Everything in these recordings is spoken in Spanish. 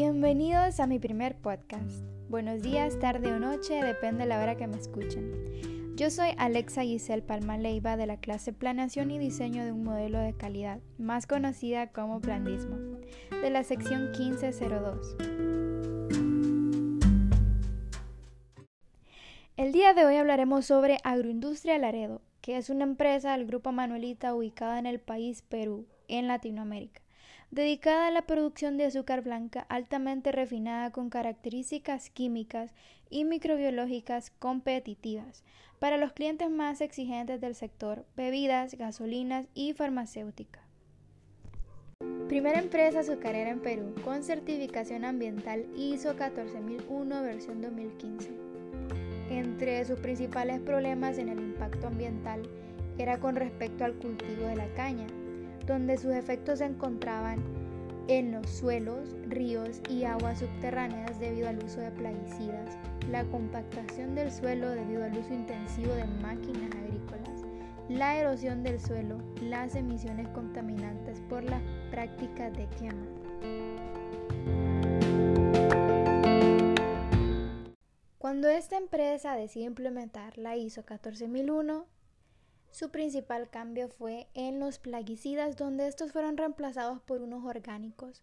Bienvenidos a mi primer podcast. Buenos días, tarde o noche, depende de la hora que me escuchen. Yo soy Alexa Giselle Palma Leiva de la clase Planeación y Diseño de un Modelo de Calidad, más conocida como Plandismo, de la sección 1502. El día de hoy hablaremos sobre Agroindustria Laredo, que es una empresa del Grupo Manuelita ubicada en el país Perú, en Latinoamérica dedicada a la producción de azúcar blanca altamente refinada con características químicas y microbiológicas competitivas para los clientes más exigentes del sector, bebidas, gasolinas y farmacéutica. Primera empresa azucarera en Perú con certificación ambiental ISO 14001 versión 2015. Entre sus principales problemas en el impacto ambiental era con respecto al cultivo de la caña, donde sus efectos se encontraban en los suelos, ríos y aguas subterráneas debido al uso de plaguicidas, la compactación del suelo debido al uso intensivo de máquinas agrícolas, la erosión del suelo, las emisiones contaminantes por las prácticas de quema. Cuando esta empresa decide implementar la ISO 14001, su principal cambio fue en los plaguicidas, donde estos fueron reemplazados por unos orgánicos,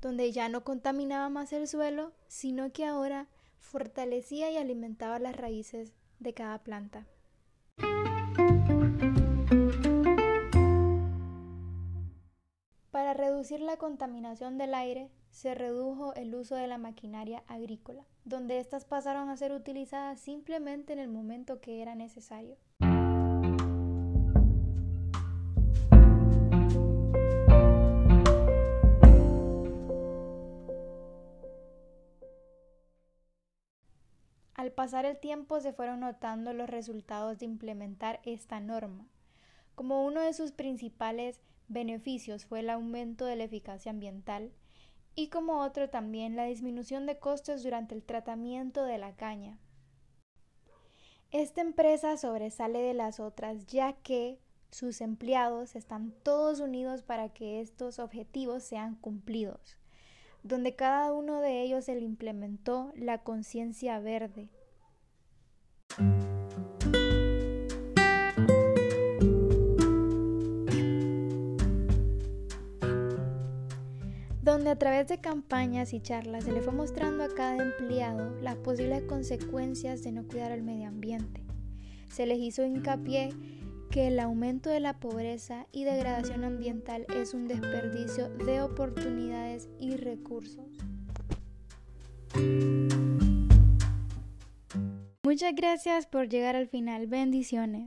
donde ya no contaminaba más el suelo, sino que ahora fortalecía y alimentaba las raíces de cada planta. Para reducir la contaminación del aire, se redujo el uso de la maquinaria agrícola, donde éstas pasaron a ser utilizadas simplemente en el momento que era necesario. Al pasar el tiempo se fueron notando los resultados de implementar esta norma. Como uno de sus principales beneficios fue el aumento de la eficacia ambiental y como otro también la disminución de costos durante el tratamiento de la caña. Esta empresa sobresale de las otras ya que sus empleados están todos unidos para que estos objetivos sean cumplidos donde cada uno de ellos se le implementó la conciencia verde. donde a través de campañas y charlas se le fue mostrando a cada empleado las posibles consecuencias de no cuidar el medio ambiente. Se les hizo hincapié que el aumento de la pobreza y degradación ambiental es un desperdicio de oportunidades y recursos. Muchas gracias por llegar al final. Bendiciones.